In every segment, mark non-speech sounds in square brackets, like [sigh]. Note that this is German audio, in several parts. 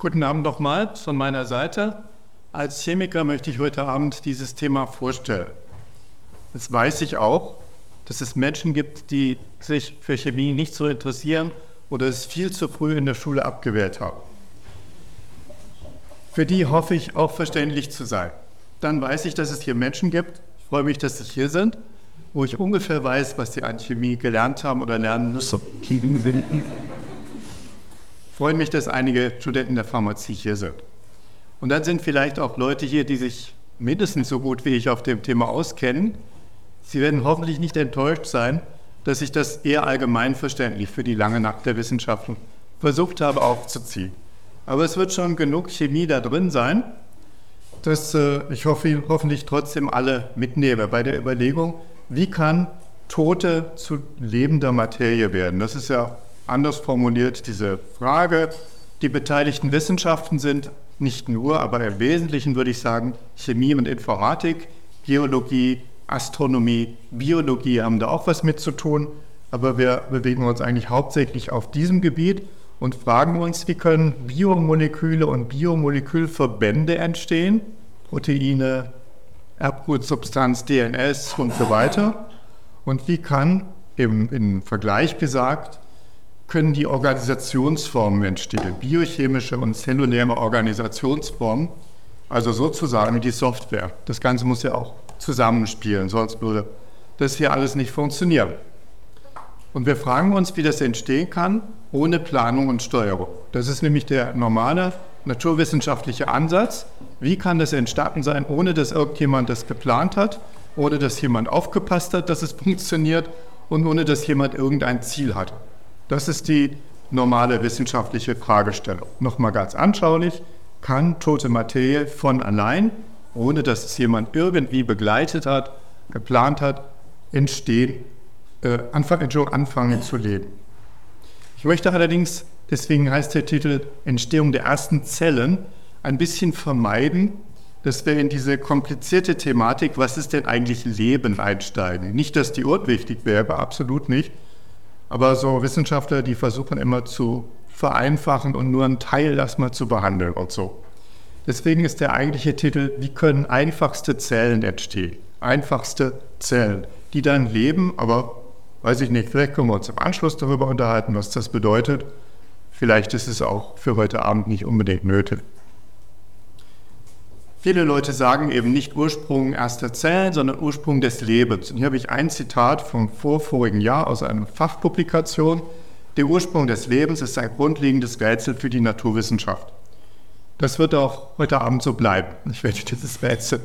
Guten Abend nochmal von meiner Seite. Als Chemiker möchte ich heute Abend dieses Thema vorstellen. Jetzt weiß ich auch, dass es Menschen gibt, die sich für Chemie nicht so interessieren oder es viel zu früh in der Schule abgewählt haben. Für die hoffe ich auch verständlich zu sein. Dann weiß ich, dass es hier Menschen gibt, ich freue mich, dass sie hier sind, wo ich ungefähr weiß, was sie an Chemie gelernt haben oder lernen müssen. Freue mich, dass einige Studenten der Pharmazie hier sind. Und dann sind vielleicht auch Leute hier, die sich mindestens so gut wie ich auf dem Thema auskennen. Sie werden hoffentlich nicht enttäuscht sein, dass ich das eher allgemeinverständlich für die lange Nacht der Wissenschaften versucht habe aufzuziehen. Aber es wird schon genug Chemie da drin sein, dass äh, ich hoffe, hoffentlich trotzdem alle mitnehme bei der Überlegung, wie kann Tote zu lebender Materie werden. Das ist ja anders formuliert diese Frage. Die beteiligten Wissenschaften sind nicht nur, aber im Wesentlichen würde ich sagen, Chemie und Informatik, Geologie, Astronomie, Biologie haben da auch was mit zu tun, aber wir bewegen uns eigentlich hauptsächlich auf diesem Gebiet und fragen uns, wie können Biomoleküle und Biomolekülverbände entstehen, Proteine, Erbgutsubstanz, DNS und so weiter. Und wie kann, im, im Vergleich gesagt, können die Organisationsformen entstehen, biochemische und zelluläre Organisationsformen, also sozusagen die Software. Das Ganze muss ja auch zusammenspielen, sonst würde das hier alles nicht funktionieren. Und wir fragen uns, wie das entstehen kann, ohne Planung und Steuerung. Das ist nämlich der normale naturwissenschaftliche Ansatz. Wie kann das entstanden sein, ohne dass irgendjemand das geplant hat, ohne dass jemand aufgepasst hat, dass es funktioniert und ohne dass jemand irgendein Ziel hat? Das ist die normale wissenschaftliche Fragestellung. Nochmal ganz anschaulich, kann tote Materie von allein, ohne dass es jemand irgendwie begleitet hat, geplant hat, entstehen, äh, anfangen, anfangen zu leben. Ich möchte allerdings, deswegen heißt der Titel Entstehung der ersten Zellen, ein bisschen vermeiden, dass wir in diese komplizierte Thematik, was ist denn eigentlich Leben, einsteigen. Nicht, dass die Ort wichtig wäre, absolut nicht, aber so Wissenschaftler, die versuchen immer zu vereinfachen und nur einen Teil erstmal zu behandeln und so. Deswegen ist der eigentliche Titel, wie können einfachste Zellen entstehen? Einfachste Zellen, die dann leben, aber weiß ich nicht, vielleicht können wir uns im Anschluss darüber unterhalten, was das bedeutet. Vielleicht ist es auch für heute Abend nicht unbedingt nötig. Viele Leute sagen eben nicht Ursprung erster Zellen, sondern Ursprung des Lebens. Und hier habe ich ein Zitat vom vorvorigen Jahr aus einer Fachpublikation. Der Ursprung des Lebens ist ein grundlegendes Rätsel für die Naturwissenschaft. Das wird auch heute Abend so bleiben. Ich werde dieses Rätsel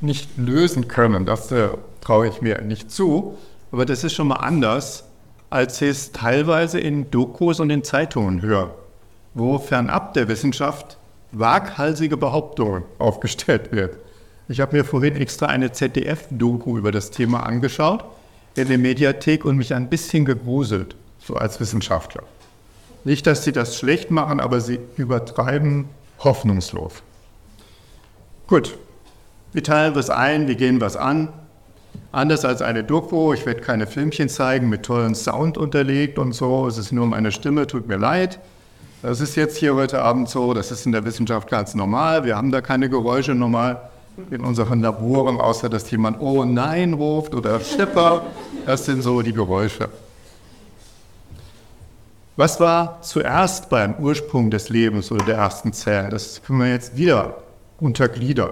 nicht lösen können, das äh, traue ich mir nicht zu. Aber das ist schon mal anders, als ich es teilweise in Dokus und in Zeitungen höre, wo fernab der Wissenschaft waghalsige Behauptungen aufgestellt wird. Ich habe mir vorhin extra eine ZDF-Doku über das Thema angeschaut in der Mediathek und mich ein bisschen gegruselt, so als Wissenschaftler. Nicht, dass sie das schlecht machen, aber sie übertreiben hoffnungslos. Gut, wir teilen was ein, wir gehen was an. Anders als eine Doku, ich werde keine Filmchen zeigen mit tollen Sound unterlegt und so, es ist nur meine Stimme, tut mir leid. Das ist jetzt hier heute Abend so, das ist in der Wissenschaft ganz normal. Wir haben da keine Geräusche normal in unseren Laboren, außer dass jemand Oh nein ruft oder Schipper. Das sind so die Geräusche. Was war zuerst beim Ursprung des Lebens oder der ersten Zellen? Das können wir jetzt wieder untergliedern.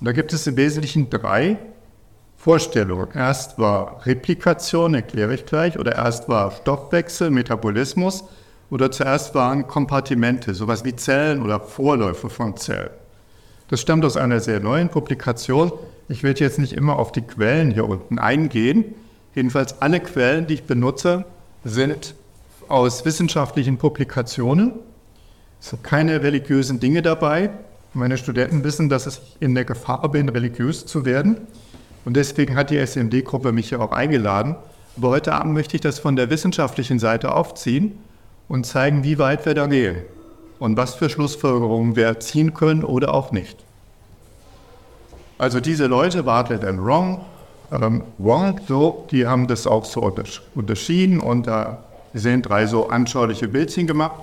Und da gibt es im Wesentlichen drei Vorstellungen. Erst war Replikation, erkläre ich gleich, oder erst war Stoffwechsel, Metabolismus oder zuerst waren Kompartimente, sowas wie Zellen oder Vorläufe von Zellen. Das stammt aus einer sehr neuen Publikation. Ich werde jetzt nicht immer auf die Quellen hier unten eingehen. Jedenfalls alle Quellen, die ich benutze, sind aus wissenschaftlichen Publikationen. Es sind keine religiösen Dinge dabei. Meine Studenten wissen, dass ich in der Gefahr bin, religiös zu werden. Und deswegen hat die SMD-Gruppe mich ja auch eingeladen. Aber heute Abend möchte ich das von der wissenschaftlichen Seite aufziehen und zeigen, wie weit wir da gehen und was für Schlussfolgerungen wir ziehen können oder auch nicht. Also diese Leute, Bartlett and Wrong, ähm, Wrong, so, die haben das auch so unterschieden und da sind drei so anschauliche Bildchen gemacht.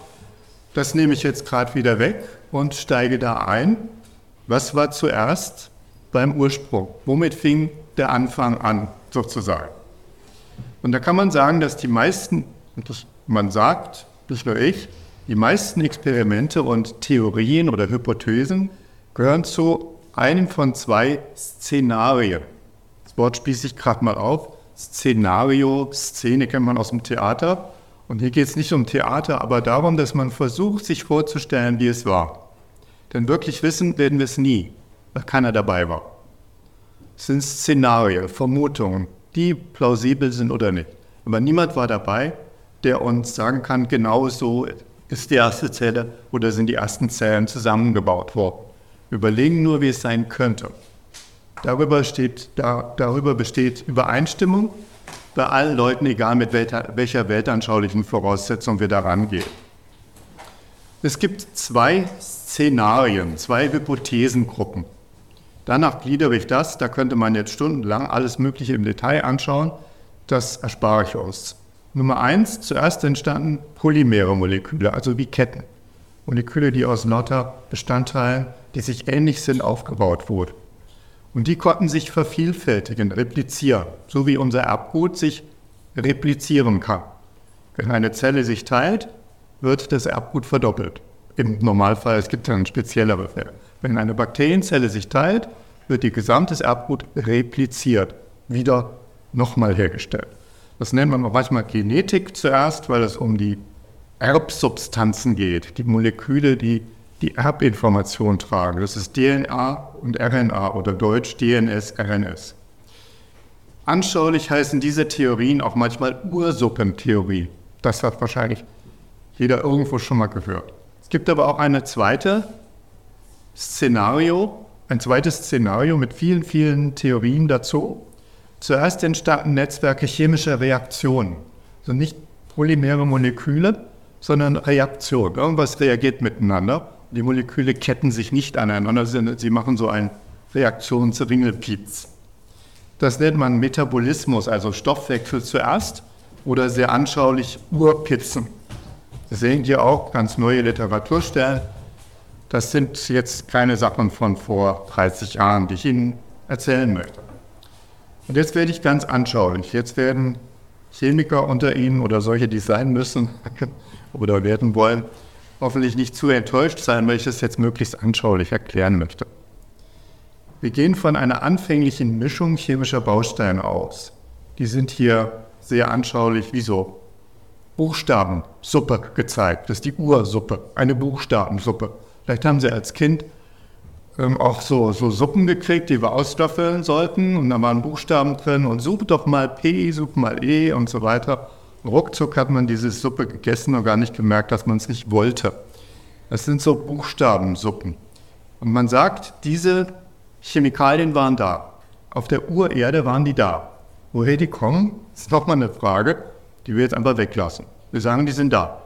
Das nehme ich jetzt gerade wieder weg. und steige da ein. Was war zuerst beim Ursprung? Womit fing der Anfang an, sozusagen? Und da kann man sagen, dass die meisten, man sagt, nicht nur ich, die meisten Experimente und Theorien oder Hypothesen gehören zu einem von zwei Szenarien. Das Wort spieße ich gerade mal auf. Szenario, Szene kennt man aus dem Theater. Und hier geht es nicht um Theater, aber darum, dass man versucht, sich vorzustellen, wie es war. Denn wirklich wissen werden wir es nie, weil keiner dabei war. Es sind Szenarien, Vermutungen, die plausibel sind oder nicht. Aber niemand war dabei, der uns sagen kann, genau so ist die erste Zelle oder sind die ersten Zellen zusammengebaut worden. Überlegen nur, wie es sein könnte. Darüber, steht, da, darüber besteht Übereinstimmung bei allen Leuten, egal mit welcher, welcher weltanschaulichen Voraussetzung wir da rangehen. Es gibt zwei Szenarien, zwei Hypothesengruppen. Danach gliedere ich das, da könnte man jetzt stundenlang alles Mögliche im Detail anschauen. Das erspare ich uns. Nummer eins, zuerst entstanden polymere Moleküle, also wie Ketten. Moleküle, die aus lauter Bestandteilen, die sich ähnlich sind, aufgebaut wurden. Und die konnten sich vervielfältigen, replizieren, so wie unser Erbgut sich replizieren kann. Wenn eine Zelle sich teilt, wird das Erbgut verdoppelt. Im Normalfall, es gibt dann speziellere Fälle. Wenn eine Bakterienzelle sich teilt, wird ihr gesamtes Erbgut repliziert, wieder nochmal hergestellt. Das nennt man manchmal Genetik zuerst, weil es um die Erbsubstanzen geht, die Moleküle, die die Erbinformation tragen. Das ist DNA und RNA oder Deutsch DNS, RNS. Anschaulich heißen diese Theorien auch manchmal Ursuppentheorie. Das hat wahrscheinlich jeder irgendwo schon mal gehört. Es gibt aber auch eine zweite Szenario, ein zweites Szenario mit vielen, vielen Theorien dazu. Zuerst entstanden Netzwerke chemischer Reaktionen, also nicht polymere Moleküle, sondern Reaktionen. Irgendwas reagiert miteinander die Moleküle ketten sich nicht aneinander, sie machen so ein Reaktionsringelpiez. Das nennt man Metabolismus, also Stoffwechsel zuerst oder sehr anschaulich Urpizzen. Sie sehen hier auch ganz neue Literaturstellen. Das sind jetzt keine Sachen von vor 30 Jahren, die ich Ihnen erzählen möchte. Und jetzt werde ich ganz anschaulich. Jetzt werden Chemiker unter Ihnen oder solche, die sein müssen [laughs] oder werden wollen, hoffentlich nicht zu enttäuscht sein, weil ich es jetzt möglichst anschaulich erklären möchte. Wir gehen von einer anfänglichen Mischung chemischer Bausteine aus. Die sind hier sehr anschaulich wie so Buchstabensuppe gezeigt. Das ist die Ursuppe, eine Buchstabensuppe. Vielleicht haben Sie als Kind ähm, auch so, so Suppen gekriegt, die wir ausstoffeln sollten. Und da waren Buchstaben drin und such doch mal P, such mal E und so weiter. Ruckzuck hat man diese Suppe gegessen und gar nicht gemerkt, dass man es nicht wollte. Das sind so Buchstabensuppen. Und man sagt, diese Chemikalien waren da. Auf der Urerde waren die da. Woher die kommen, ist nochmal eine Frage, die wir jetzt einfach weglassen. Wir sagen, die sind da.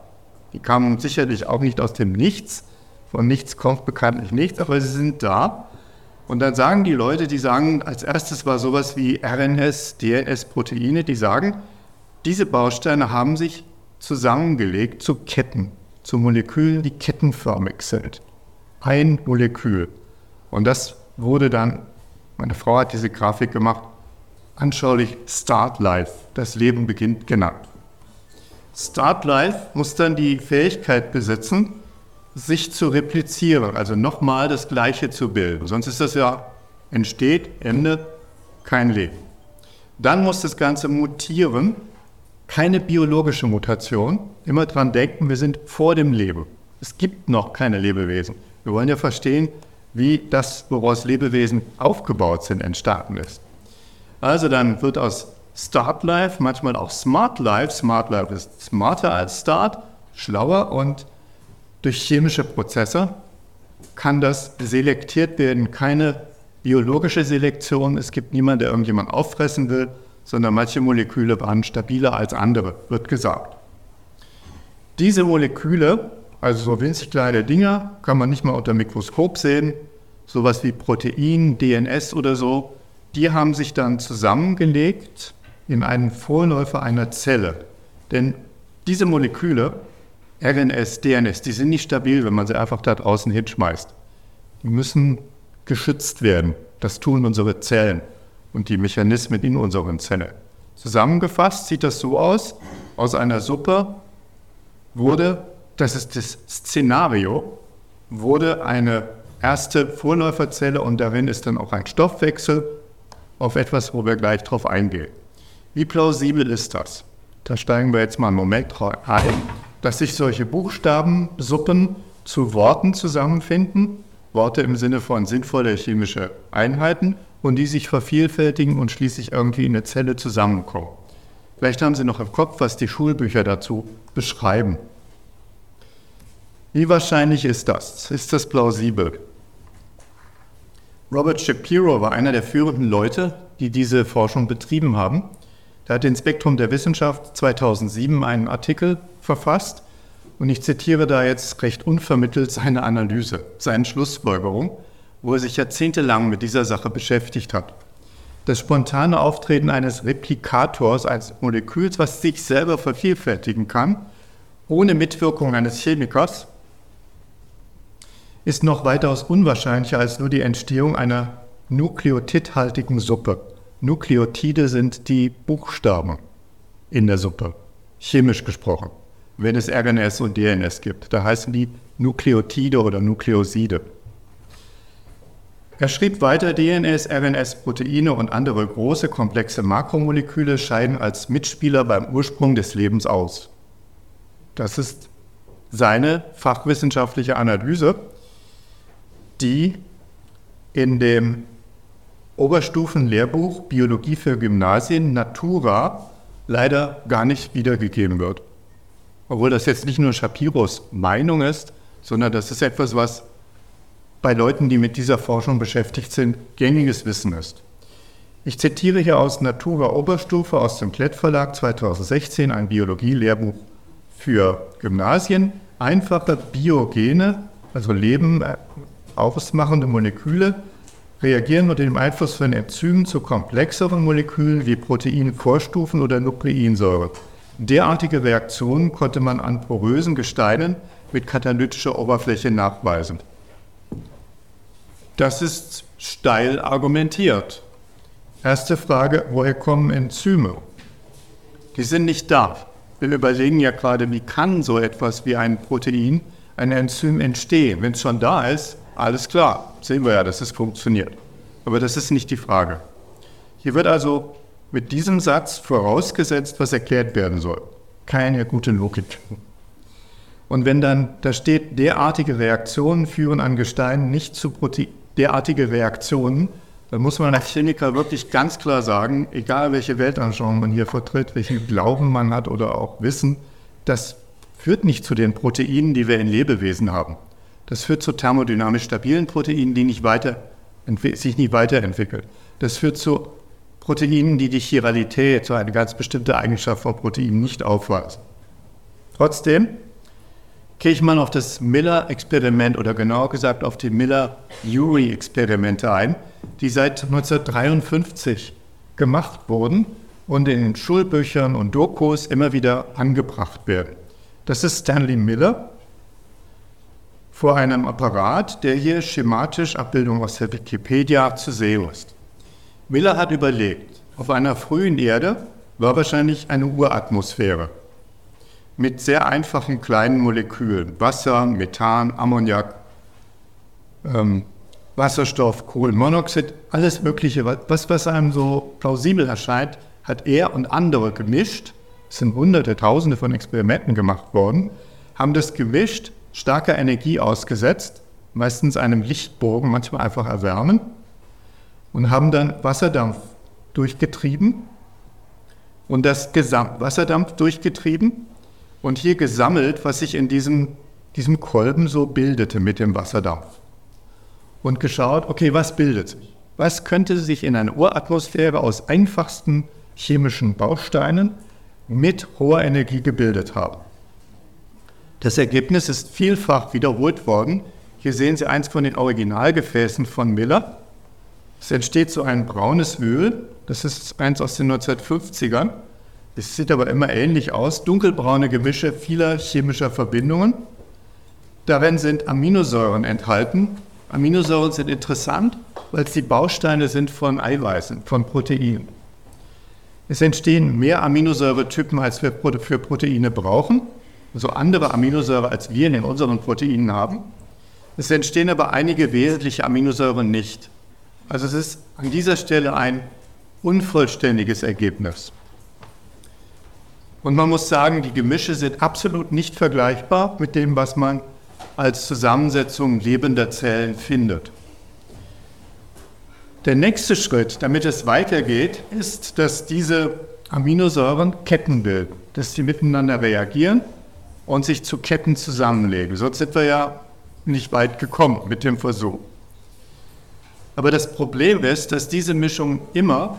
Die kamen sicherlich auch nicht aus dem Nichts. Von nichts kommt bekanntlich nichts, aber sie sind da. Und dann sagen die Leute, die sagen, als erstes war sowas wie RNS, DNS, Proteine, die sagen, diese Bausteine haben sich zusammengelegt zu Ketten, zu Molekülen, die kettenförmig sind. Ein Molekül. Und das wurde dann, meine Frau hat diese Grafik gemacht, anschaulich Start Life, das Leben beginnt genannt. Start Life muss dann die Fähigkeit besitzen, sich zu replizieren, also nochmal das Gleiche zu bilden. Sonst ist das ja entsteht, Ende, kein Leben. Dann muss das Ganze mutieren keine biologische Mutation. Immer dran denken, wir sind vor dem Leben. Es gibt noch keine Lebewesen. Wir wollen ja verstehen, wie das, woraus Lebewesen aufgebaut sind, entstanden ist. Also dann wird aus Start Life manchmal auch Smart Life. Smart Life ist smarter als Start, schlauer und durch chemische Prozesse kann das selektiert werden. Keine biologische Selektion. Es gibt niemanden, der irgendjemand auffressen will, sondern manche Moleküle waren stabiler als andere, wird gesagt. Diese Moleküle, also so winzig kleine Dinger, kann man nicht mal unter Mikroskop sehen, sowas wie Protein, DNS oder so, die haben sich dann zusammengelegt in einen Vorläufer einer Zelle. Denn diese Moleküle RNS, DNS, die sind nicht stabil, wenn man sie einfach da draußen hinschmeißt. Die müssen geschützt werden. Das tun unsere Zellen und die Mechanismen in unseren Zellen. Zusammengefasst sieht das so aus, aus einer Suppe wurde, das ist das Szenario, wurde eine erste Vorläuferzelle und darin ist dann auch ein Stoffwechsel auf etwas, wo wir gleich drauf eingehen. Wie plausibel ist das? Da steigen wir jetzt mal einen Moment ein, dass sich solche Buchstabensuppen zu Worten zusammenfinden, Worte im Sinne von sinnvolle chemische Einheiten und die sich vervielfältigen und schließlich irgendwie in eine Zelle zusammenkommen. Vielleicht haben Sie noch im Kopf, was die Schulbücher dazu beschreiben. Wie wahrscheinlich ist das? Ist das plausibel? Robert Shapiro war einer der führenden Leute, die diese Forschung betrieben haben. Er hat in Spektrum der Wissenschaft 2007 einen Artikel verfasst und ich zitiere da jetzt recht unvermittelt seine Analyse, seine Schlussfolgerung, wo er sich jahrzehntelang mit dieser Sache beschäftigt hat. Das spontane Auftreten eines Replikators, eines Moleküls, was sich selber vervielfältigen kann, ohne Mitwirkung eines Chemikers, ist noch weitaus unwahrscheinlicher als nur die Entstehung einer nukleotidhaltigen Suppe. Nukleotide sind die Buchstaben in der Suppe, chemisch gesprochen. Wenn es RNS und DNS gibt, da heißen die Nukleotide oder Nukleoside. Er schrieb weiter, DNS, RNS, Proteine und andere große komplexe Makromoleküle scheiden als Mitspieler beim Ursprung des Lebens aus. Das ist seine fachwissenschaftliche Analyse, die in dem Oberstufenlehrbuch Biologie für Gymnasien Natura leider gar nicht wiedergegeben wird. Obwohl das jetzt nicht nur Shapiros Meinung ist, sondern das ist etwas, was bei Leuten, die mit dieser Forschung beschäftigt sind, gängiges Wissen ist. Ich zitiere hier aus Natura Oberstufe aus dem Klett Verlag 2016, ein Biologie-Lehrbuch für Gymnasien. Einfache biogene, also Leben äh, ausmachende Moleküle reagieren unter dem Einfluss von Enzymen zu komplexeren Molekülen wie Proteinvorstufen oder Nukleinsäure. Derartige Reaktionen konnte man an porösen Gesteinen mit katalytischer Oberfläche nachweisen. Das ist steil argumentiert. Erste Frage, woher kommen Enzyme? Die sind nicht da. Wir überlegen ja gerade, wie kann so etwas wie ein Protein, ein Enzym entstehen? Wenn es schon da ist, alles klar, sehen wir ja, dass es funktioniert. Aber das ist nicht die Frage. Hier wird also mit diesem Satz vorausgesetzt, was erklärt werden soll. Keine gute Logik. Und wenn dann da steht, derartige Reaktionen führen an Gesteinen nicht zu Protein, derartige Reaktionen, dann muss man als Chemiker wirklich ganz klar sagen, egal welche Weltanschauung man hier vertritt, welchen Glauben man hat oder auch Wissen, das führt nicht zu den Proteinen, die wir in Lebewesen haben. Das führt zu thermodynamisch stabilen Proteinen, die nicht weiter, sich nicht weiterentwickeln. Das führt zu Proteinen, die die Chiralität, so eine ganz bestimmte Eigenschaft von Proteinen, nicht aufweisen. Trotzdem gehe ich mal auf das Miller-Experiment oder genauer gesagt auf die Miller-Urey-Experimente ein, die seit 1953 gemacht wurden und in den Schulbüchern und Dokus immer wieder angebracht werden. Das ist Stanley Miller, vor einem Apparat, der hier schematisch Abbildung aus der Wikipedia zu sehen ist. Miller hat überlegt, auf einer frühen Erde war wahrscheinlich eine Uratmosphäre mit sehr einfachen kleinen Molekülen, Wasser, Methan, Ammoniak, ähm, Wasserstoff, Kohlenmonoxid, alles Mögliche, was, was einem so plausibel erscheint, hat er und andere gemischt. Es sind hunderte, tausende von Experimenten gemacht worden, haben das gemischt starker Energie ausgesetzt, meistens einem Lichtbogen, manchmal einfach erwärmen, und haben dann Wasserdampf durchgetrieben und das Gesamtwasserdampf durchgetrieben und hier gesammelt, was sich in diesem, diesem Kolben so bildete mit dem Wasserdampf. Und geschaut, okay, was bildet sich? Was könnte sich in einer Uratmosphäre aus einfachsten chemischen Bausteinen mit hoher Energie gebildet haben? Das Ergebnis ist vielfach wiederholt worden. Hier sehen Sie eins von den Originalgefäßen von Miller. Es entsteht so ein braunes Öl, das ist eins aus den 1950ern. Es sieht aber immer ähnlich aus. Dunkelbraune Gemische vieler chemischer Verbindungen. Darin sind Aminosäuren enthalten. Aminosäuren sind interessant, weil es die Bausteine sind von Eiweißen, von Proteinen. Es entstehen mehr Aminosäuretypen, als wir für Proteine brauchen, also andere Aminosäuren, als wir in unseren Proteinen haben. Es entstehen aber einige wesentliche Aminosäuren nicht. Also es ist an dieser Stelle ein unvollständiges Ergebnis. Und man muss sagen, die Gemische sind absolut nicht vergleichbar mit dem, was man als Zusammensetzung lebender Zellen findet. Der nächste Schritt, damit es weitergeht, ist, dass diese Aminosäuren Ketten bilden, dass sie miteinander reagieren und sich zu Ketten zusammenlegen. Sonst sind wir ja nicht weit gekommen mit dem Versuch. Aber das Problem ist, dass diese Mischungen immer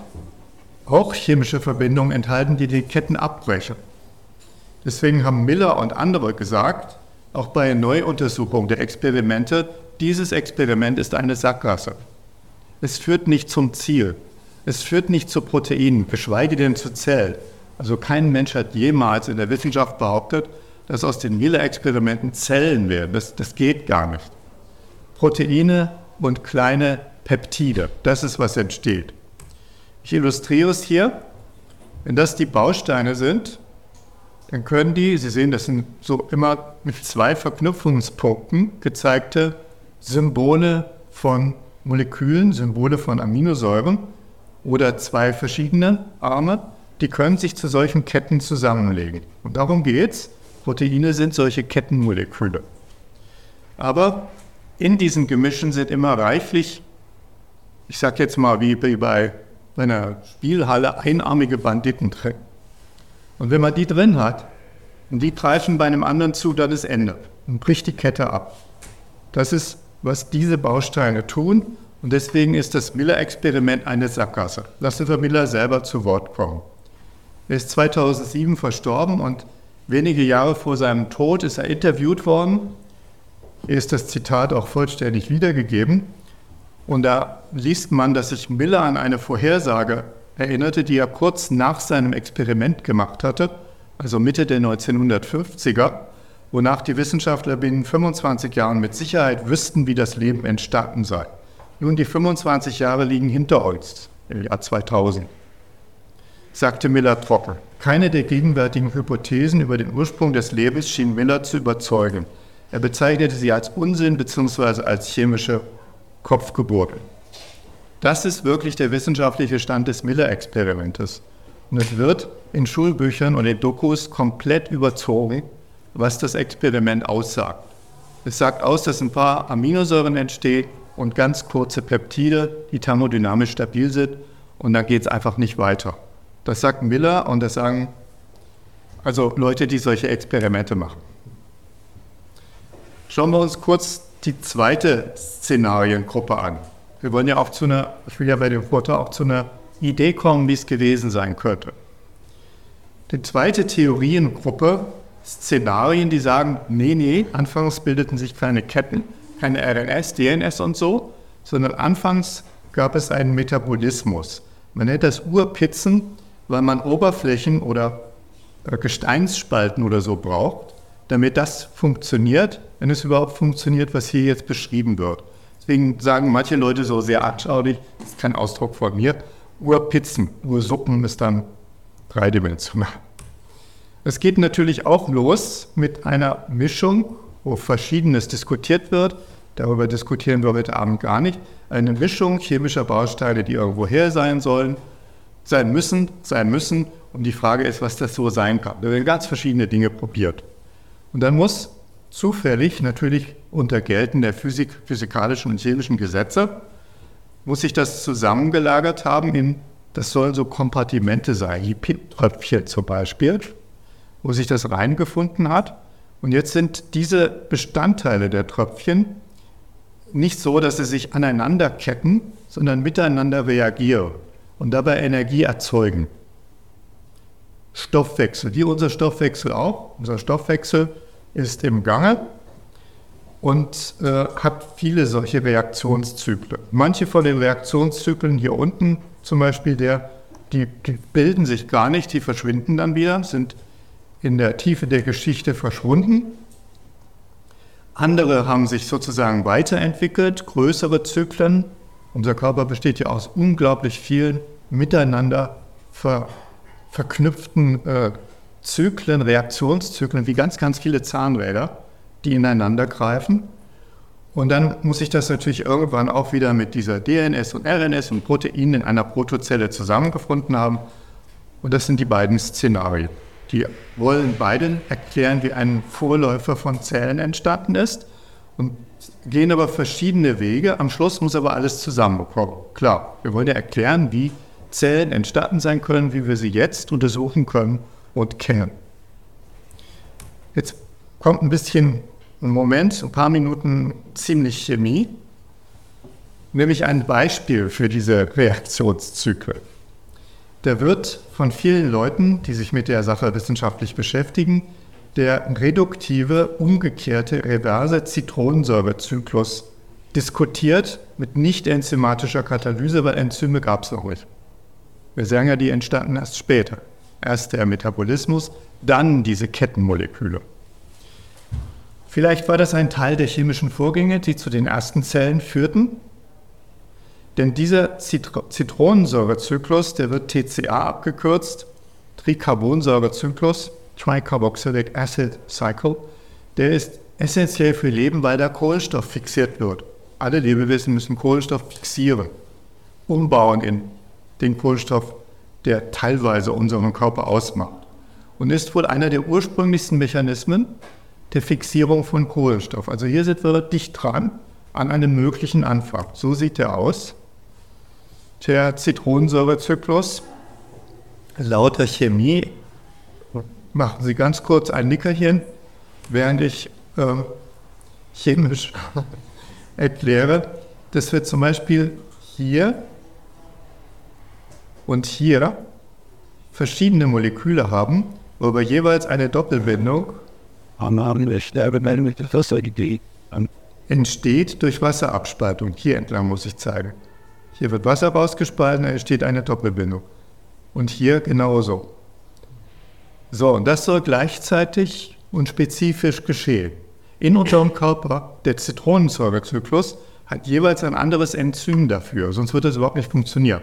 auch chemische Verbindungen enthalten, die die Ketten abbrechen. Deswegen haben Miller und andere gesagt, auch bei Neuuntersuchung der Experimente, dieses Experiment ist eine Sackgasse. Es führt nicht zum Ziel. Es führt nicht zu Proteinen, geschweige denn zu Zellen. Also kein Mensch hat jemals in der Wissenschaft behauptet, dass aus den Miller-Experimenten Zellen werden. Das, das geht gar nicht. Proteine und kleine Peptide, das ist, was entsteht. Ich illustriere es hier. Wenn das die Bausteine sind, dann können die, Sie sehen, das sind so immer mit zwei Verknüpfungspunkten gezeigte Symbole von Molekülen, Symbole von Aminosäuren oder zwei verschiedene Arme, die können sich zu solchen Ketten zusammenlegen. Und darum geht es. Proteine sind solche Kettenmoleküle. Aber in diesen Gemischen sind immer reichlich, ich sage jetzt mal wie bei einer Spielhalle, einarmige Banditen drin. Und wenn man die drin hat und die greifen bei einem anderen zu, dann ist Ende und bricht die Kette ab. Das ist, was diese Bausteine tun und deswegen ist das Miller-Experiment eine Sackgasse. Lassen wir Miller selber zu Wort kommen. Er ist 2007 verstorben und Wenige Jahre vor seinem Tod ist er interviewt worden. Hier ist das Zitat auch vollständig wiedergegeben. Und da liest man, dass sich Miller an eine Vorhersage erinnerte, die er kurz nach seinem Experiment gemacht hatte, also Mitte der 1950er, wonach die Wissenschaftler binnen 25 Jahren mit Sicherheit wüssten, wie das Leben entstanden sei. Nun, die 25 Jahre liegen hinter uns im Jahr 2000 sagte Miller trocken. Keine der gegenwärtigen Hypothesen über den Ursprung des Lebens schien Miller zu überzeugen. Er bezeichnete sie als Unsinn bzw. als chemische Kopfgeburten. Das ist wirklich der wissenschaftliche Stand des Miller-Experimentes. Und es wird in Schulbüchern und in Dokus komplett überzogen, was das Experiment aussagt. Es sagt aus, dass ein paar Aminosäuren entstehen und ganz kurze Peptide, die thermodynamisch stabil sind, und dann geht es einfach nicht weiter. Das sagt Miller und das sagen also Leute, die solche Experimente machen. Schauen wir uns kurz die zweite Szenariengruppe an. Wir wollen ja auch zu einer, ich will ja bei dem Vortrag auch zu einer Idee kommen, wie es gewesen sein könnte. Die zweite Theoriengruppe, Szenarien, die sagen, nee, nee, anfangs bildeten sich keine Ketten, keine RNS, DNS und so, sondern anfangs gab es einen Metabolismus. Man nennt das Urpizzen weil man Oberflächen oder äh, Gesteinsspalten oder so braucht, damit das funktioniert, wenn es überhaupt funktioniert, was hier jetzt beschrieben wird. Deswegen sagen manche Leute so sehr anschaulich, das ist kein Ausdruck von mir, Urpizzen, Ursuppen ist dann dreidimensional. Es geht natürlich auch los mit einer Mischung, wo Verschiedenes diskutiert wird. Darüber diskutieren wir heute Abend gar nicht. Eine Mischung chemischer Bausteine, die irgendwo her sein sollen sein müssen, sein müssen. Und die Frage ist, was das so sein kann. Da werden ganz verschiedene Dinge probiert. Und dann muss zufällig, natürlich unter Gelten der Physik, physikalischen und chemischen Gesetze, muss sich das zusammengelagert haben in, das sollen so Kompartimente sein, wie Tröpfchen zum Beispiel, wo sich das reingefunden hat. Und jetzt sind diese Bestandteile der Tröpfchen nicht so, dass sie sich aneinander ketten, sondern miteinander reagieren und dabei Energie erzeugen. Stoffwechsel, wie unser Stoffwechsel auch. Unser Stoffwechsel ist im Gange und äh, hat viele solche Reaktionszyklen. Manche von den Reaktionszyklen hier unten, zum Beispiel der, die, die bilden sich gar nicht, die verschwinden dann wieder, sind in der Tiefe der Geschichte verschwunden. Andere haben sich sozusagen weiterentwickelt, größere Zyklen. Unser Körper besteht ja aus unglaublich vielen miteinander ver, verknüpften äh, Zyklen, Reaktionszyklen, wie ganz, ganz viele Zahnräder, die ineinander greifen. Und dann muss ich das natürlich irgendwann auch wieder mit dieser DNS und RNS und Proteinen in einer Protozelle zusammengefunden haben. Und das sind die beiden Szenarien. Die wollen beide erklären, wie ein Vorläufer von Zellen entstanden ist und gehen aber verschiedene Wege. Am Schluss muss aber alles zusammenkommen. Klar, wir wollen ja erklären, wie Zellen entstanden sein können, wie wir sie jetzt untersuchen können und kennen. Jetzt kommt ein bisschen ein Moment, ein paar Minuten ziemlich Chemie, nämlich ein Beispiel für diese Reaktionszyklen. Der wird von vielen Leuten, die sich mit der Sache wissenschaftlich beschäftigen, der reduktive, umgekehrte, reverse Zitronensäurezyklus diskutiert mit nicht enzymatischer Katalyse, weil Enzyme gab es noch nicht. Wir sagen ja, die entstanden erst später. Erst der Metabolismus, dann diese Kettenmoleküle. Vielleicht war das ein Teil der chemischen Vorgänge, die zu den ersten Zellen führten. Denn dieser Zitro Zitronensäurezyklus, der wird TCA abgekürzt, Tricarbonsäurezyklus, Tricarboxylic Acid Cycle, der ist essentiell für Leben, weil da Kohlenstoff fixiert wird. Alle Lebewesen müssen Kohlenstoff fixieren, umbauen in den Kohlenstoff, der teilweise unseren Körper ausmacht. Und ist wohl einer der ursprünglichsten Mechanismen, der Fixierung von Kohlenstoff. Also hier sind wir dicht dran an einem möglichen Anfang. So sieht er aus. Der Zitronensäurezyklus. Lauter Chemie. Machen Sie ganz kurz ein Nickerchen, während ich äh, chemisch [laughs] erkläre, dass wir zum Beispiel hier und hier verschiedene Moleküle haben, wo wir jeweils eine Doppelbindung entsteht durch Wasserabspaltung. Hier entlang muss ich zeigen. Hier wird Wasser rausgespalten, da entsteht eine Doppelbindung. Und hier genauso. So, und das soll gleichzeitig und spezifisch geschehen. In unserem Körper, der Zitronensäurezyklus, hat jeweils ein anderes Enzym dafür, sonst wird das überhaupt nicht funktionieren.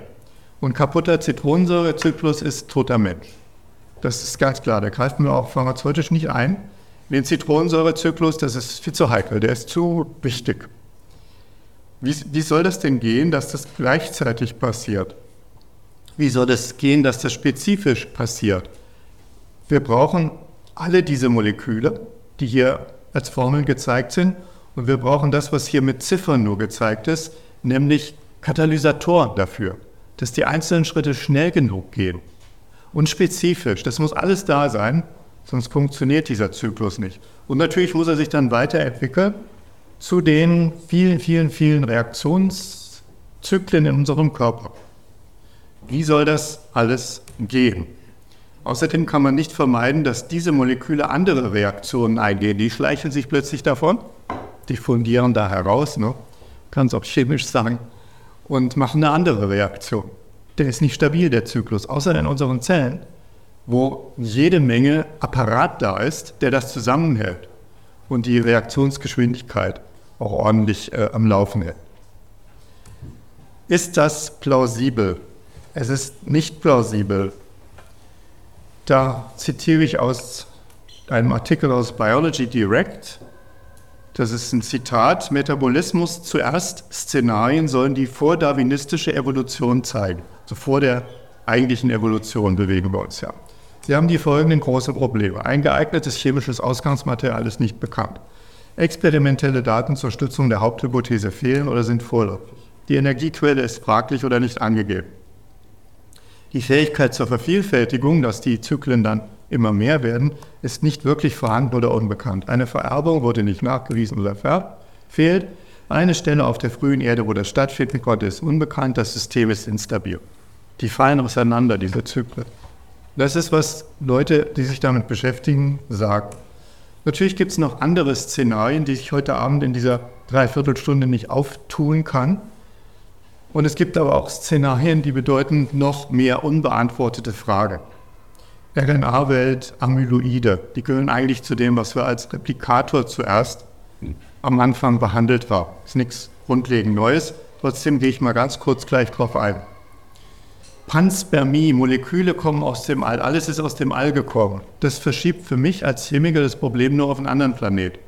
Und kaputter Zitronensäurezyklus ist toter Mensch. Das ist ganz klar, da greifen wir auch pharmazeutisch nicht ein den Zitronensäurezyklus, das ist viel zu heikel, der ist zu wichtig. Wie, wie soll das denn gehen, dass das gleichzeitig passiert? Wie soll das gehen, dass das spezifisch passiert? Wir brauchen alle diese Moleküle, die hier als Formeln gezeigt sind, und wir brauchen das, was hier mit Ziffern nur gezeigt ist, nämlich Katalysatoren dafür, dass die einzelnen Schritte schnell genug gehen und spezifisch. Das muss alles da sein, Sonst funktioniert dieser Zyklus nicht. Und natürlich muss er sich dann weiterentwickeln zu den vielen, vielen, vielen Reaktionszyklen in unserem Körper. Wie soll das alles gehen? Außerdem kann man nicht vermeiden, dass diese Moleküle andere Reaktionen eingehen. Die schleichen sich plötzlich davon, diffundieren da heraus, ne? kann es auch chemisch sagen, und machen eine andere Reaktion. Der ist nicht stabil, der Zyklus, außer in unseren Zellen wo jede Menge Apparat da ist, der das zusammenhält und die Reaktionsgeschwindigkeit auch ordentlich äh, am Laufen hält. Ist das plausibel? Es ist nicht plausibel. Da zitiere ich aus einem Artikel aus Biology Direct. Das ist ein Zitat. Metabolismus zuerst Szenarien sollen die vordarwinistische Evolution zeigen. So vor der eigentlichen Evolution bewegen wir uns ja. Sie haben die folgenden großen Probleme. Ein geeignetes chemisches Ausgangsmaterial ist nicht bekannt. Experimentelle Daten zur Stützung der Haupthypothese fehlen oder sind vorläufig. Die Energiequelle ist fraglich oder nicht angegeben. Die Fähigkeit zur Vervielfältigung, dass die Zyklen dann immer mehr werden, ist nicht wirklich vorhanden oder unbekannt. Eine Vererbung wurde nicht nachgewiesen oder fehlt. Eine Stelle auf der frühen Erde, wo das stattfinden konnte, ist unbekannt. Das System ist instabil. Die fallen auseinander, diese Zyklen. Das ist, was Leute, die sich damit beschäftigen, sagen. Natürlich gibt es noch andere Szenarien, die ich heute Abend in dieser Dreiviertelstunde nicht auftun kann. Und es gibt aber auch Szenarien, die bedeuten noch mehr unbeantwortete Fragen. RNA-Welt, Amyloide, die gehören eigentlich zu dem, was wir als Replikator zuerst am Anfang behandelt haben. Ist nichts grundlegend Neues. Trotzdem gehe ich mal ganz kurz gleich drauf ein. Panspermie, Moleküle kommen aus dem All, alles ist aus dem All gekommen. Das verschiebt für mich als Chemiker das Problem nur auf einen anderen Planet.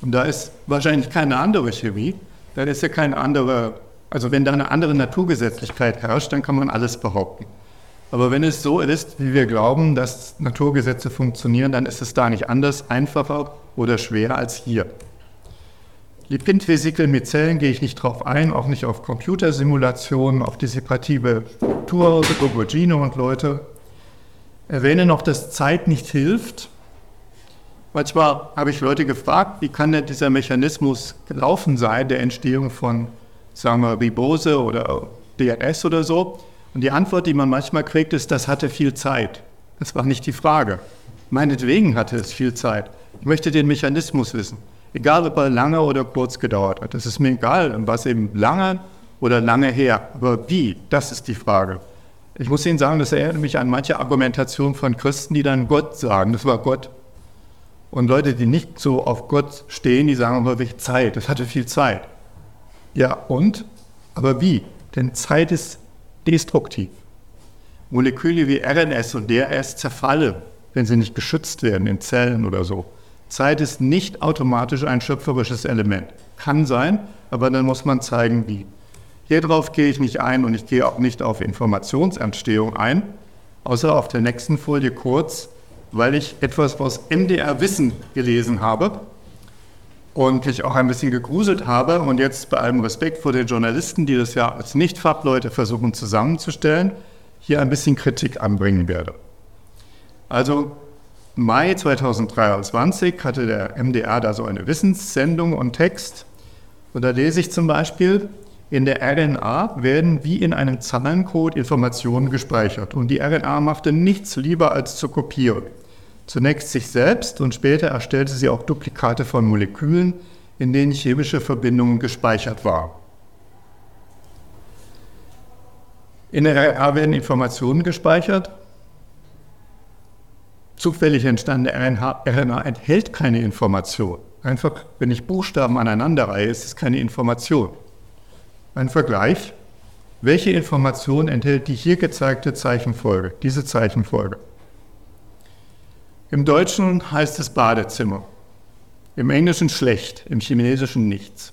Und da ist wahrscheinlich keine andere Chemie, da ist ja keine andere, also wenn da eine andere Naturgesetzlichkeit herrscht, dann kann man alles behaupten. Aber wenn es so ist, wie wir glauben, dass Naturgesetze funktionieren, dann ist es da nicht anders, einfacher oder schwerer als hier. Lipid-Vesikel mit Zellen gehe ich nicht drauf ein, auch nicht auf Computersimulationen, auf dissipative Struktur, Gogogino und Leute. Erwähne noch, dass Zeit nicht hilft. Manchmal habe ich Leute gefragt, wie kann denn dieser Mechanismus gelaufen sein, der Entstehung von, sagen wir, Ribose oder DNS oder so. Und die Antwort, die man manchmal kriegt, ist, das hatte viel Zeit. Das war nicht die Frage. Meinetwegen hatte es viel Zeit. Ich möchte den Mechanismus wissen. Egal, ob er lange oder kurz gedauert hat. Das ist mir egal, was eben lange oder lange her. Aber wie? Das ist die Frage. Ich muss Ihnen sagen, das erinnert mich an manche Argumentation von Christen, die dann Gott sagen. Das war Gott. Und Leute, die nicht so auf Gott stehen, die sagen aber wirklich Zeit. Das hatte viel Zeit. Ja, und? Aber wie? Denn Zeit ist destruktiv. Moleküle wie RNS und DRS zerfallen, wenn sie nicht geschützt werden in Zellen oder so. Zeit ist nicht automatisch ein schöpferisches Element. Kann sein, aber dann muss man zeigen, wie. Hier drauf gehe ich nicht ein und ich gehe auch nicht auf Informationsentstehung ein, außer auf der nächsten Folie kurz, weil ich etwas aus MDR Wissen gelesen habe und ich auch ein bisschen gegruselt habe und jetzt bei allem Respekt vor den Journalisten, die das ja als Nicht-Fachleute versuchen zusammenzustellen, hier ein bisschen Kritik anbringen werde. Also Mai 2023 hatte der MDR da so eine Wissenssendung und Text. Und da lese ich zum Beispiel, in der RNA werden wie in einem Zahlencode Informationen gespeichert. Und die RNA machte nichts lieber als zu kopieren. Zunächst sich selbst und später erstellte sie auch Duplikate von Molekülen, in denen chemische Verbindungen gespeichert waren. In der RNA werden Informationen gespeichert, zufällig entstandene RNA, enthält keine Information. Einfach, wenn ich Buchstaben aneinanderreihe, ist es keine Information. Ein Vergleich. Welche Information enthält die hier gezeigte Zeichenfolge, diese Zeichenfolge? Im Deutschen heißt es Badezimmer, im Englischen schlecht, im Chinesischen nichts.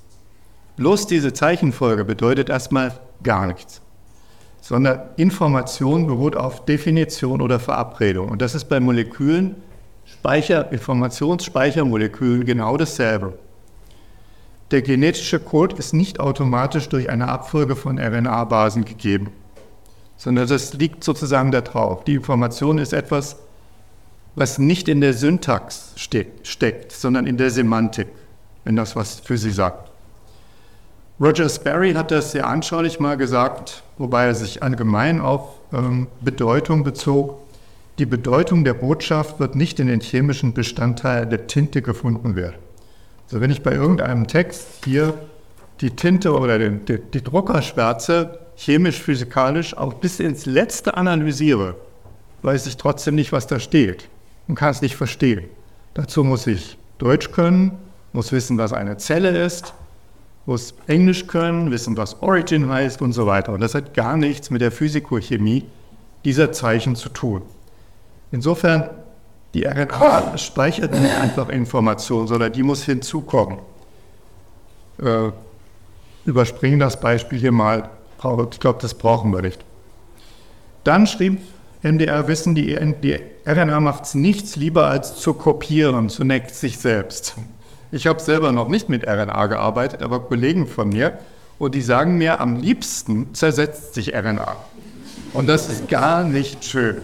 Bloß diese Zeichenfolge bedeutet erstmal gar nichts sondern Information beruht auf Definition oder Verabredung. Und das ist bei Molekülen, Speicher, Informationsspeichermolekülen genau dasselbe. Der genetische Code ist nicht automatisch durch eine Abfolge von RNA-Basen gegeben, sondern das liegt sozusagen da drauf. Die Information ist etwas, was nicht in der Syntax steckt, sondern in der Semantik, wenn das was für Sie sagt. Roger Sperry hat das sehr anschaulich mal gesagt, wobei er sich allgemein auf ähm, Bedeutung bezog. Die Bedeutung der Botschaft wird nicht in den chemischen Bestandteilen der Tinte gefunden werden. Also wenn ich bei irgendeinem Text hier die Tinte oder den, die, die Druckerschwärze chemisch, physikalisch auch bis ins Letzte analysiere, weiß ich trotzdem nicht, was da steht und kann es nicht verstehen. Dazu muss ich Deutsch können, muss wissen, was eine Zelle ist, muss Englisch können, wissen, was Origin heißt und so weiter. Und das hat gar nichts mit der Physikochemie dieser Zeichen zu tun. Insofern, die RNA speichert nicht einfach Informationen, sondern die muss hinzukommen. Äh, überspringen das Beispiel hier mal. Ich glaube, das brauchen wir nicht. Dann schrieb MDR Wissen, die, die RNA macht es nichts lieber als zu kopieren, zunächst sich selbst. Ich habe selber noch nicht mit RNA gearbeitet, aber Kollegen von mir, und die sagen mir, am liebsten zersetzt sich RNA. Und das ist gar nicht schön.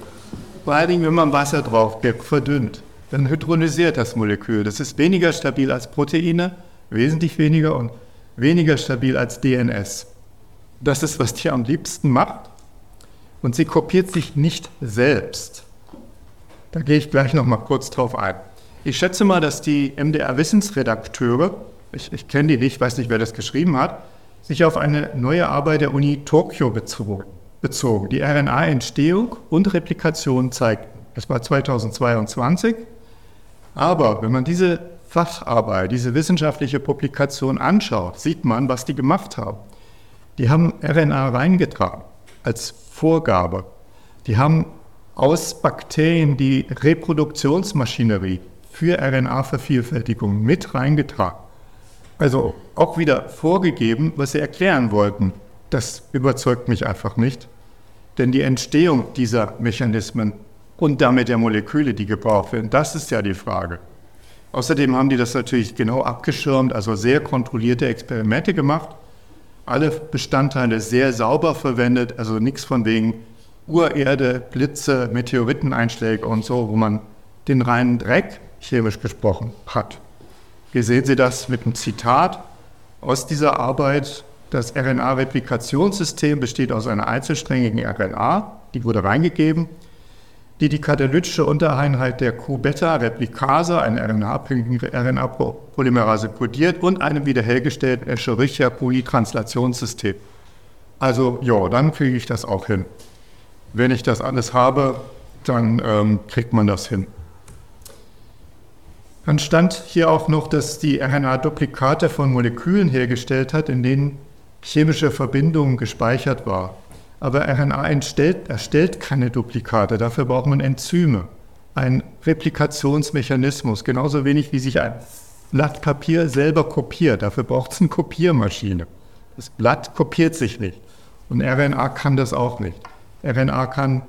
Vor allen Dingen, wenn man Wasser drauf gibt, verdünnt, dann hydrolysiert das Molekül. Das ist weniger stabil als Proteine, wesentlich weniger und weniger stabil als DNS. Das ist, was die am liebsten macht. Und sie kopiert sich nicht selbst. Da gehe ich gleich noch mal kurz drauf ein. Ich schätze mal, dass die MDR-Wissensredakteure, ich, ich kenne die nicht, weiß nicht, wer das geschrieben hat, sich auf eine neue Arbeit der Uni Tokio bezogen, bezogen die RNA-Entstehung und Replikation zeigten. Das war 2022. Aber wenn man diese Facharbeit, diese wissenschaftliche Publikation anschaut, sieht man, was die gemacht haben. Die haben RNA reingetragen als Vorgabe. Die haben aus Bakterien die Reproduktionsmaschinerie für RNA-Vervielfältigung mit reingetragen. Also auch wieder vorgegeben, was sie erklären wollten. Das überzeugt mich einfach nicht. Denn die Entstehung dieser Mechanismen und damit der Moleküle, die gebraucht werden, das ist ja die Frage. Außerdem haben die das natürlich genau abgeschirmt, also sehr kontrollierte Experimente gemacht, alle Bestandteile sehr sauber verwendet, also nichts von wegen Urerde, Blitze, Meteoriteneinschläge und so, wo man den reinen Dreck, chemisch gesprochen, hat. Hier sehen Sie das mit einem Zitat aus dieser Arbeit. Das RNA-Replikationssystem besteht aus einer einzelsträngigen RNA, die wurde reingegeben, die die katalytische Untereinheit der Q-Beta-Replikase, eine RNA-abhängige RNA-Polymerase, kodiert und einem wiederhergestellten Escherichia-Coli-Translationssystem. Also, ja, dann kriege ich das auch hin. Wenn ich das alles habe, dann ähm, kriegt man das hin. Dann stand hier auch noch, dass die RNA Duplikate von Molekülen hergestellt hat, in denen chemische Verbindungen gespeichert waren. Aber RNA entstellt, erstellt keine Duplikate, dafür braucht man Enzyme, ein Replikationsmechanismus, genauso wenig wie sich ein Blatt Papier selber kopiert. Dafür braucht es eine Kopiermaschine. Das Blatt kopiert sich nicht und RNA kann das auch nicht. RNA kann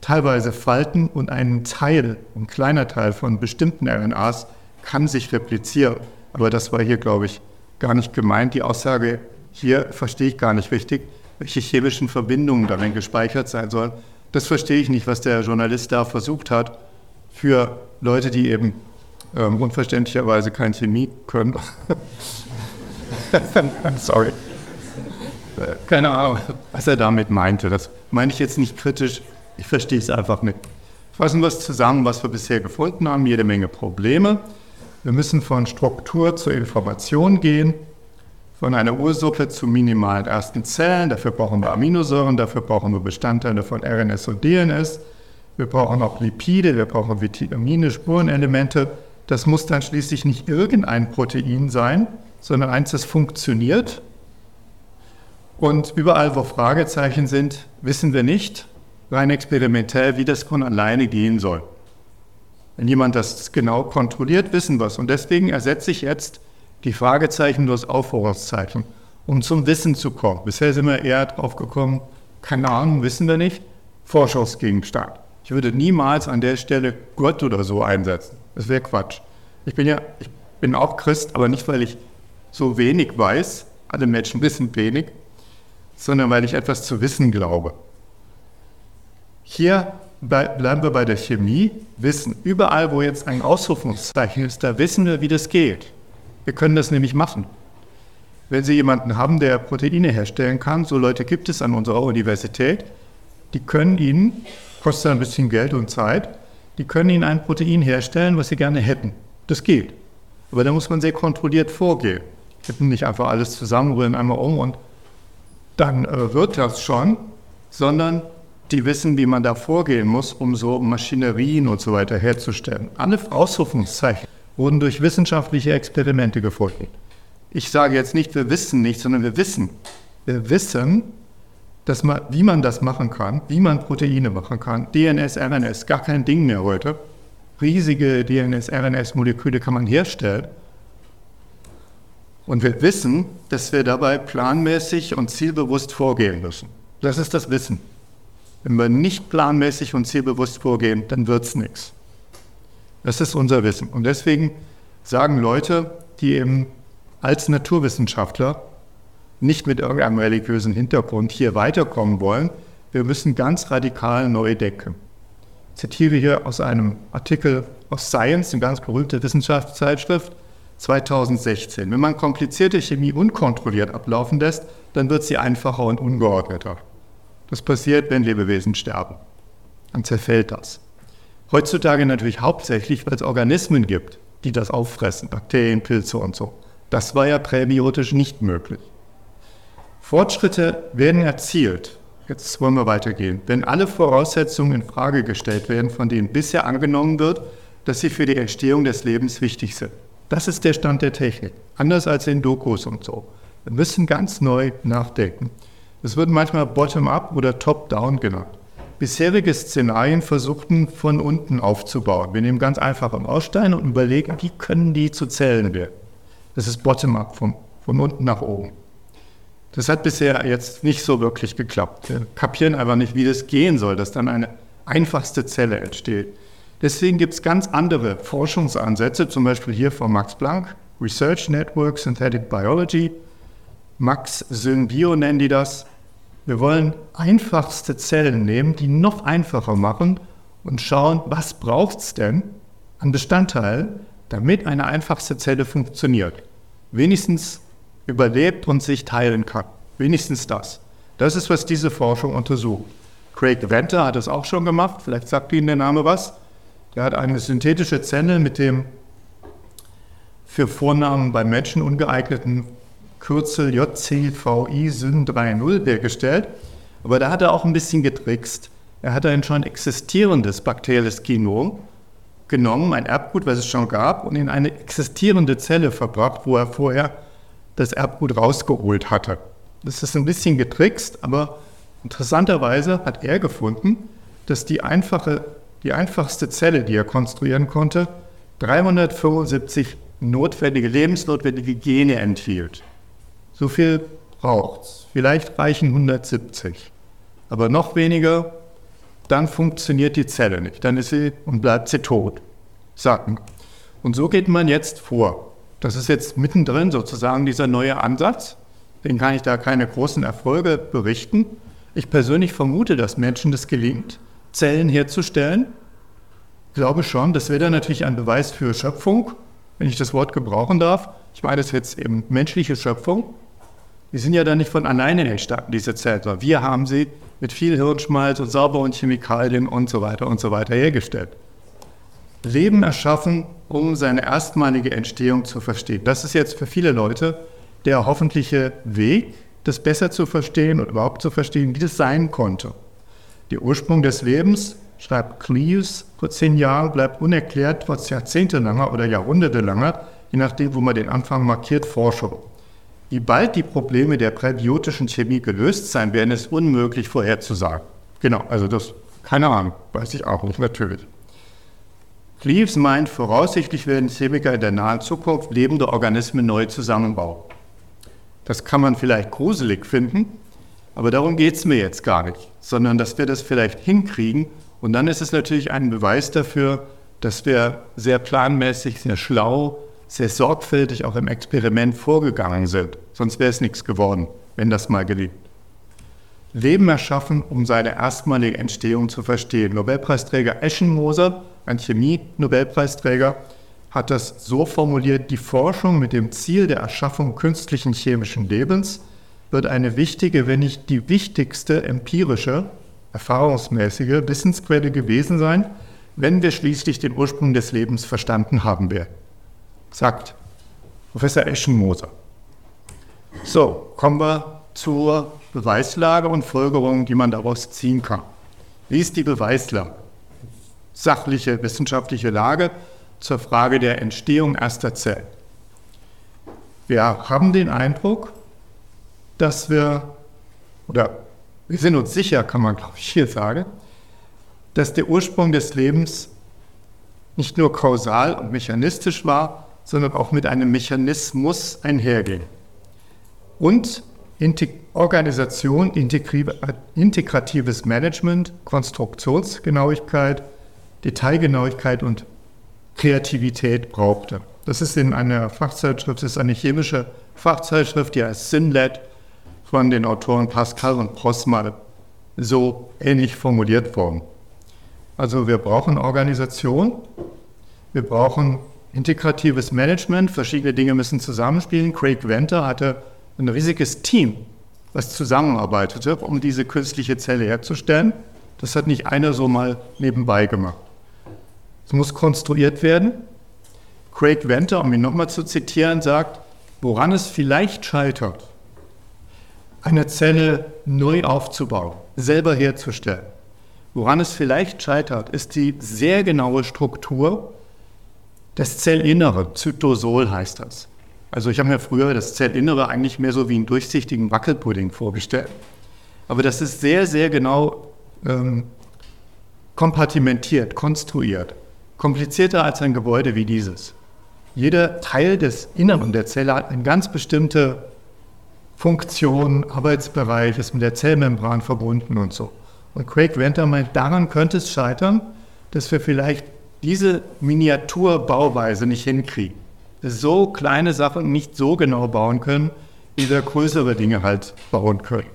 teilweise falten und ein Teil, ein kleiner Teil von bestimmten RNAs kann sich replizieren. Aber das war hier, glaube ich, gar nicht gemeint. Die Aussage hier verstehe ich gar nicht richtig, welche chemischen Verbindungen darin gespeichert sein sollen. Das verstehe ich nicht, was der Journalist da versucht hat, für Leute, die eben ähm, unverständlicherweise keine Chemie können. [laughs] Sorry keine Ahnung, was er damit meinte. Das meine ich jetzt nicht kritisch, ich verstehe es einfach nicht. Fassen wir es zusammen, was wir bisher gefunden haben, jede Menge Probleme. Wir müssen von Struktur zur Information gehen, von einer Ursuppe zu minimalen ersten Zellen. Dafür brauchen wir Aminosäuren, dafür brauchen wir Bestandteile von RNS und DNS. Wir brauchen auch Lipide, wir brauchen Vitamine, Spurenelemente. Das muss dann schließlich nicht irgendein Protein sein, sondern eins, das funktioniert und überall, wo Fragezeichen sind, wissen wir nicht, rein experimentell, wie das von alleine gehen soll. Wenn jemand das genau kontrolliert, wissen wir es. Und deswegen ersetze ich jetzt die Fragezeichen durch Aufforderungszeichen, um zum Wissen zu kommen. Bisher sind wir eher drauf gekommen, keine Ahnung, wissen wir nicht, Forschungsgegenstand. Ich würde niemals an der Stelle Gott oder so einsetzen. Das wäre Quatsch. Ich bin ja, ich bin auch Christ, aber nicht, weil ich so wenig weiß. Alle Menschen wissen wenig, sondern weil ich etwas zu wissen glaube. Hier bleiben wir bei der Chemie. Wissen, überall, wo jetzt ein Ausrufungszeichen ist, da wissen wir, wie das geht. Wir können das nämlich machen. Wenn Sie jemanden haben, der Proteine herstellen kann, so Leute gibt es an unserer Universität, die können Ihnen, kostet ein bisschen Geld und Zeit, die können Ihnen ein Protein herstellen, was Sie gerne hätten. Das geht. Aber da muss man sehr kontrolliert vorgehen. Hätten nicht einfach alles zusammenrühren, einmal um und dann äh, wird das schon, sondern die wissen, wie man da vorgehen muss, um so Maschinerien und so weiter herzustellen. Alle Ausrufungszeichen wurden durch wissenschaftliche Experimente gefunden. Ich sage jetzt nicht, wir wissen nicht, sondern wir wissen. Wir wissen, dass man, wie man das machen kann, wie man Proteine machen kann. DNS, RNS, gar kein Ding mehr heute. Riesige DNS, RNS-Moleküle kann man herstellen. Und wir wissen, dass wir dabei planmäßig und zielbewusst vorgehen müssen. Das ist das Wissen. Wenn wir nicht planmäßig und zielbewusst vorgehen, dann wird es nichts. Das ist unser Wissen. Und deswegen sagen Leute, die eben als Naturwissenschaftler nicht mit irgendeinem religiösen Hintergrund hier weiterkommen wollen, wir müssen ganz radikal neu denken. Ich zitiere hier aus einem Artikel aus Science, eine ganz berühmte Wissenschaftszeitschrift. 2016. Wenn man komplizierte Chemie unkontrolliert ablaufen lässt, dann wird sie einfacher und ungeordneter. Das passiert, wenn Lebewesen sterben. Dann zerfällt das. Heutzutage natürlich hauptsächlich, weil es Organismen gibt, die das auffressen, Bakterien, Pilze und so. Das war ja präbiotisch nicht möglich. Fortschritte werden erzielt. Jetzt wollen wir weitergehen. Wenn alle Voraussetzungen in Frage gestellt werden, von denen bisher angenommen wird, dass sie für die Entstehung des Lebens wichtig sind. Das ist der Stand der Technik. Anders als in Dokus und so. Wir müssen ganz neu nachdenken. Es wird manchmal Bottom-up oder Top-down genannt. Bisherige Szenarien versuchten von unten aufzubauen. Wir nehmen ganz einfach einen Ausstein und überlegen, wie können die zu Zellen werden. Das ist Bottom-up, von, von unten nach oben. Das hat bisher jetzt nicht so wirklich geklappt. Wir kapieren einfach nicht, wie das gehen soll, dass dann eine einfachste Zelle entsteht. Deswegen gibt es ganz andere Forschungsansätze, zum Beispiel hier von Max Planck, Research Network Synthetic Biology, Max Synbio nennen die das. Wir wollen einfachste Zellen nehmen, die noch einfacher machen und schauen, was braucht es denn an Bestandteilen, damit eine einfachste Zelle funktioniert. Wenigstens überlebt und sich teilen kann. Wenigstens das. Das ist, was diese Forschung untersucht. Craig Venter hat es auch schon gemacht, vielleicht sagt Ihnen der Name was. Er hat eine synthetische Zelle mit dem für Vornamen bei Menschen ungeeigneten Kürzel JCVI Syn 3.0 hergestellt. Aber da hat er auch ein bisschen getrickst. Er hat ein schon existierendes bakterielles Genom genommen, ein Erbgut, was es schon gab, und in eine existierende Zelle verbracht, wo er vorher das Erbgut rausgeholt hatte. Das ist ein bisschen getrickst, aber interessanterweise hat er gefunden, dass die einfache die einfachste Zelle, die er konstruieren konnte, 375 notwendige, lebensnotwendige Gene enthielt. So viel braucht es. Vielleicht reichen 170. Aber noch weniger, dann funktioniert die Zelle nicht. Dann ist sie und bleibt sie tot. Sacken. Und so geht man jetzt vor. Das ist jetzt mittendrin sozusagen dieser neue Ansatz. Den kann ich da keine großen Erfolge berichten. Ich persönlich vermute, dass Menschen das gelingt. Zellen herzustellen. Ich glaube schon, das wäre dann natürlich ein Beweis für Schöpfung, wenn ich das Wort gebrauchen darf. Ich meine das jetzt eben menschliche Schöpfung. Die sind ja dann nicht von alleine entstanden, diese Zellen, sondern wir haben sie mit viel Hirnschmalz und sauberen Chemikalien und so weiter und so weiter hergestellt. Leben erschaffen, um seine erstmalige Entstehung zu verstehen. Das ist jetzt für viele Leute der hoffentliche Weg, das besser zu verstehen und überhaupt zu verstehen, wie das sein konnte. Der Ursprung des Lebens, schreibt Cleves vor zehn Jahren, bleibt unerklärt trotz jahrzehntelanger oder jahrhundertelanger, je nachdem, wo man den Anfang markiert, Forschung. Wie bald die Probleme der präbiotischen Chemie gelöst sein werden, ist unmöglich vorherzusagen. Genau, also das, keine Ahnung, weiß ich auch nicht, natürlich. Cleves meint, voraussichtlich werden Chemiker in der nahen Zukunft lebende Organismen neu zusammenbauen. Das kann man vielleicht gruselig finden, aber darum geht es mir jetzt gar nicht, sondern dass wir das vielleicht hinkriegen. Und dann ist es natürlich ein Beweis dafür, dass wir sehr planmäßig, sehr schlau, sehr sorgfältig auch im Experiment vorgegangen sind. Sonst wäre es nichts geworden, wenn das mal gelingt. Leben erschaffen, um seine erstmalige Entstehung zu verstehen. Nobelpreisträger Eschenmoser, ein Chemie-Nobelpreisträger, hat das so formuliert, die Forschung mit dem Ziel der Erschaffung künstlichen chemischen Lebens wird eine wichtige, wenn nicht die wichtigste empirische, erfahrungsmäßige Wissensquelle gewesen sein, wenn wir schließlich den Ursprung des Lebens verstanden haben werden, sagt Professor Eschenmoser. So, kommen wir zur Beweislage und Folgerungen, die man daraus ziehen kann. Wie ist die Beweislage? Sachliche, wissenschaftliche Lage zur Frage der Entstehung erster Zellen. Wir haben den Eindruck, dass wir, oder wir sind uns sicher, kann man glaube ich hier sagen, dass der Ursprung des Lebens nicht nur kausal und mechanistisch war, sondern auch mit einem Mechanismus einherging. Und Organisation, integratives Management, Konstruktionsgenauigkeit, Detailgenauigkeit und Kreativität brauchte. Das ist in einer Fachzeitschrift, das ist eine chemische Fachzeitschrift, die heißt SynLab von den Autoren Pascal und Prossmann so ähnlich formuliert worden. Also wir brauchen Organisation, wir brauchen integratives Management, verschiedene Dinge müssen zusammenspielen. Craig Venter hatte ein riesiges Team, was zusammenarbeitete, um diese künstliche Zelle herzustellen. Das hat nicht einer so mal nebenbei gemacht. Es muss konstruiert werden. Craig Venter, um ihn nochmal zu zitieren, sagt, woran es vielleicht scheitert, eine Zelle neu aufzubauen, selber herzustellen. Woran es vielleicht scheitert, ist die sehr genaue Struktur des Zellinneren. Zytosol heißt das. Also ich habe mir früher das Zellinnere eigentlich mehr so wie einen durchsichtigen Wackelpudding vorgestellt. Aber das ist sehr, sehr genau ähm, kompartimentiert, konstruiert. Komplizierter als ein Gebäude wie dieses. Jeder Teil des Inneren der Zelle hat eine ganz bestimmte Funktion, Arbeitsbereich, ist mit der Zellmembran verbunden und so. Und Craig Venter meint, daran könnte es scheitern, dass wir vielleicht diese Miniaturbauweise nicht hinkriegen. So kleine Sachen nicht so genau bauen können, wie wir größere Dinge halt bauen können.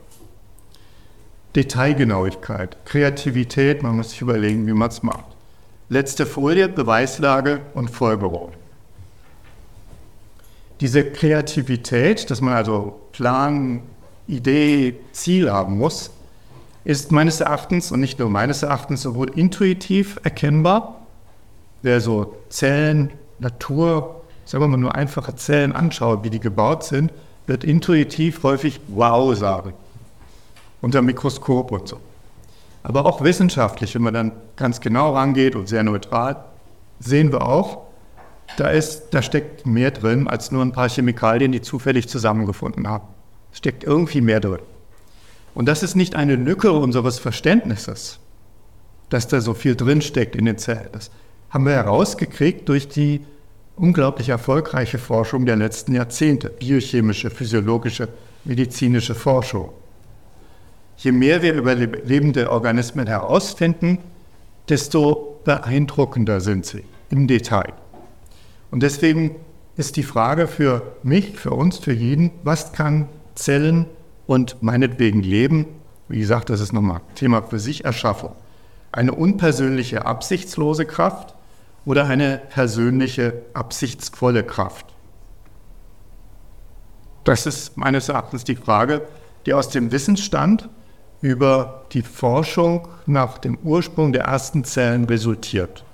Detailgenauigkeit, Kreativität, man muss sich überlegen, wie man es macht. Letzte Folie, Beweislage und Folgerung. Diese Kreativität, dass man also Plan, Idee, Ziel haben muss, ist meines Erachtens und nicht nur meines Erachtens sowohl intuitiv erkennbar, wer so Zellen, Natur, sagen wir mal nur einfache Zellen anschaut, wie die gebaut sind, wird intuitiv häufig wow sagen. Unter Mikroskop und so. Aber auch wissenschaftlich, wenn man dann ganz genau rangeht und sehr neutral, sehen wir auch, da, ist, da steckt mehr drin als nur ein paar Chemikalien, die zufällig zusammengefunden haben. Es steckt irgendwie mehr drin. Und das ist nicht eine Lücke unseres Verständnisses, dass da so viel drinsteckt in den Zellen. Das haben wir herausgekriegt durch die unglaublich erfolgreiche Forschung der letzten Jahrzehnte, biochemische, physiologische, medizinische Forschung. Je mehr wir über lebende Organismen herausfinden, desto beeindruckender sind sie im Detail. Und deswegen ist die Frage für mich, für uns, für jeden, was kann Zellen und meinetwegen Leben, wie gesagt, das ist nochmal Thema für sich, Erschaffung. Eine unpersönliche, absichtslose Kraft oder eine persönliche, absichtsvolle Kraft? Das ist meines Erachtens die Frage, die aus dem Wissensstand über die Forschung nach dem Ursprung der ersten Zellen resultiert.